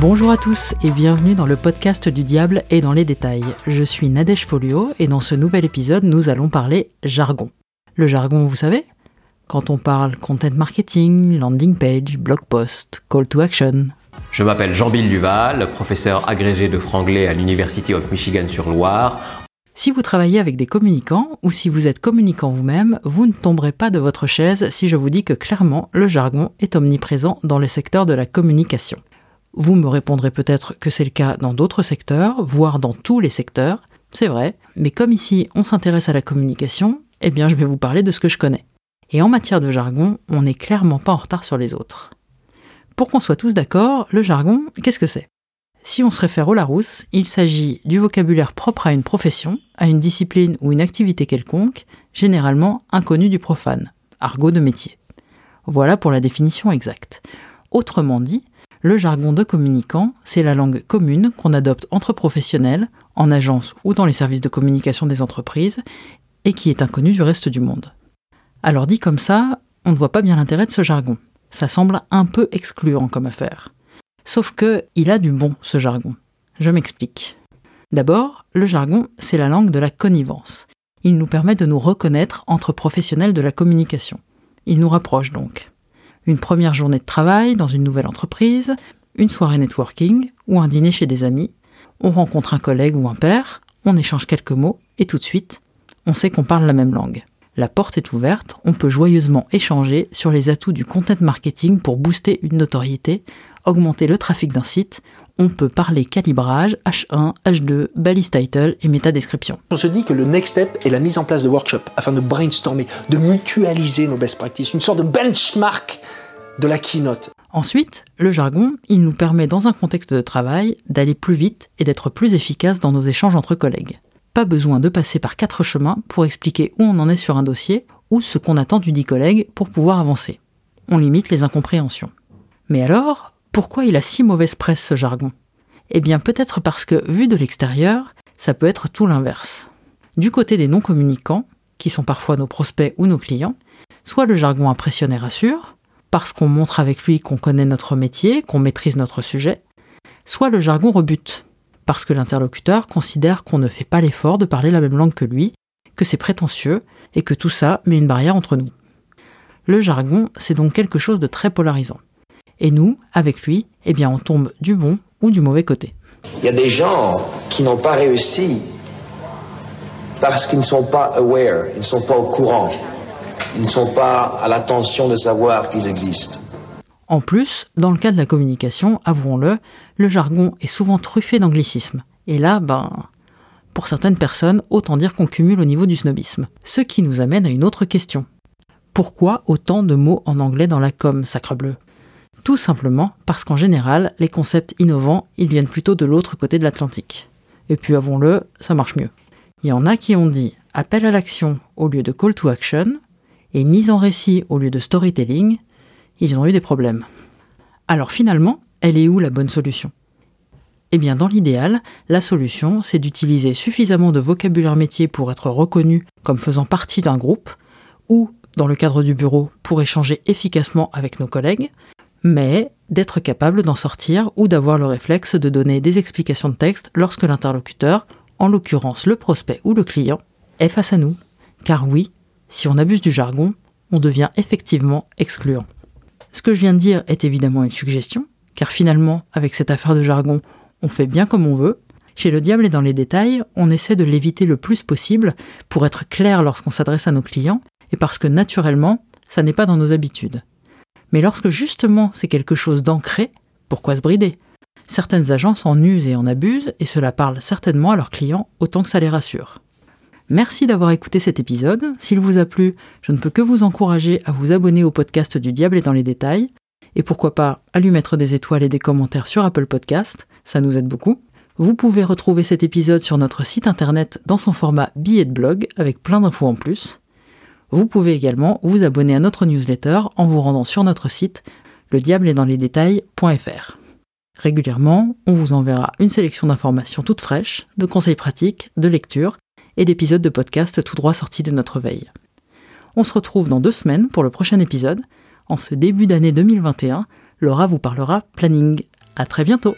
Bonjour à tous et bienvenue dans le podcast du diable et dans les détails. Je suis Nadège Folio et dans ce nouvel épisode, nous allons parler jargon. Le jargon, vous savez Quand on parle content marketing, landing page, blog post, call to action. Je m'appelle Jean-Bill Duval, professeur agrégé de franglais à l'University of Michigan sur Loire. Si vous travaillez avec des communicants ou si vous êtes communicant vous-même, vous ne tomberez pas de votre chaise si je vous dis que clairement le jargon est omniprésent dans le secteur de la communication. Vous me répondrez peut-être que c'est le cas dans d'autres secteurs, voire dans tous les secteurs. C'est vrai, mais comme ici on s'intéresse à la communication, eh bien je vais vous parler de ce que je connais. Et en matière de jargon, on n'est clairement pas en retard sur les autres. Pour qu'on soit tous d'accord, le jargon, qu'est-ce que c'est? Si on se réfère au Larousse, il s'agit du vocabulaire propre à une profession, à une discipline ou une activité quelconque, généralement inconnu du profane, argot de métier. Voilà pour la définition exacte. Autrement dit, le jargon de communicant, c'est la langue commune qu'on adopte entre professionnels, en agence ou dans les services de communication des entreprises, et qui est inconnue du reste du monde. Alors dit comme ça, on ne voit pas bien l'intérêt de ce jargon. Ça semble un peu excluant comme affaire. Sauf que il a du bon, ce jargon. Je m'explique. D'abord, le jargon, c'est la langue de la connivence. Il nous permet de nous reconnaître entre professionnels de la communication. Il nous rapproche donc une première journée de travail dans une nouvelle entreprise, une soirée networking ou un dîner chez des amis. On rencontre un collègue ou un père, on échange quelques mots et tout de suite, on sait qu'on parle la même langue. La porte est ouverte, on peut joyeusement échanger sur les atouts du content marketing pour booster une notoriété, augmenter le trafic d'un site, on peut parler calibrage, H1, H2, balise title et métadescription. On se dit que le next step est la mise en place de workshops afin de brainstormer, de mutualiser nos best practices, une sorte de benchmark de la keynote. Ensuite, le jargon, il nous permet dans un contexte de travail d'aller plus vite et d'être plus efficace dans nos échanges entre collègues. Pas besoin de passer par quatre chemins pour expliquer où on en est sur un dossier ou ce qu'on attend du dit collègue pour pouvoir avancer. On limite les incompréhensions. Mais alors, pourquoi il a si mauvaise presse ce jargon? Eh bien peut-être parce que, vu de l'extérieur, ça peut être tout l'inverse. Du côté des non-communicants, qui sont parfois nos prospects ou nos clients, soit le jargon impressionne et rassure, parce qu'on montre avec lui qu'on connaît notre métier, qu'on maîtrise notre sujet, soit le jargon rebute, parce que l'interlocuteur considère qu'on ne fait pas l'effort de parler la même langue que lui, que c'est prétentieux, et que tout ça met une barrière entre nous. Le jargon, c'est donc quelque chose de très polarisant. Et nous, avec lui, eh bien, on tombe du bon ou du mauvais côté. Il y a des gens qui n'ont pas réussi parce qu'ils ne sont pas aware, ils ne sont pas au courant, ils ne sont pas à l'attention de savoir qu'ils existent. En plus, dans le cas de la communication, avouons-le, le jargon est souvent truffé d'anglicisme. Et là, ben, pour certaines personnes, autant dire qu'on cumule au niveau du snobisme. Ce qui nous amène à une autre question. Pourquoi autant de mots en anglais dans la com, sacre bleu? Tout simplement parce qu'en général, les concepts innovants, ils viennent plutôt de l'autre côté de l'Atlantique. Et puis avouons-le, ça marche mieux. Il y en a qui ont dit appel à l'action au lieu de call to action et mise en récit au lieu de storytelling, ils ont eu des problèmes. Alors finalement, elle est où la bonne solution? Eh bien dans l'idéal, la solution, c'est d'utiliser suffisamment de vocabulaire métier pour être reconnu comme faisant partie d'un groupe, ou dans le cadre du bureau pour échanger efficacement avec nos collègues, mais d'être capable d'en sortir ou d'avoir le réflexe de donner des explications de texte lorsque l'interlocuteur, en l'occurrence le prospect ou le client, est face à nous. Car oui, si on abuse du jargon, on devient effectivement excluant. Ce que je viens de dire est évidemment une suggestion, car finalement, avec cette affaire de jargon, on fait bien comme on veut. Chez le diable et dans les détails, on essaie de l'éviter le plus possible pour être clair lorsqu'on s'adresse à nos clients, et parce que naturellement, ça n'est pas dans nos habitudes. Mais lorsque justement c'est quelque chose d'ancré, pourquoi se brider? Certaines agences en usent et en abusent, et cela parle certainement à leurs clients autant que ça les rassure. Merci d'avoir écouté cet épisode. S'il vous a plu, je ne peux que vous encourager à vous abonner au podcast du Diable et dans les détails. Et pourquoi pas à lui mettre des étoiles et des commentaires sur Apple Podcast, ça nous aide beaucoup. Vous pouvez retrouver cet épisode sur notre site internet dans son format billet de blog avec plein d'infos en plus. Vous pouvez également vous abonner à notre newsletter en vous rendant sur notre site le diable est dans les détails.fr. Régulièrement, on vous enverra une sélection d'informations toutes fraîches, de conseils pratiques, de lectures et d'épisodes de podcast tout droit sortis de notre veille. On se retrouve dans deux semaines pour le prochain épisode. En ce début d'année 2021, Laura vous parlera planning. À très bientôt!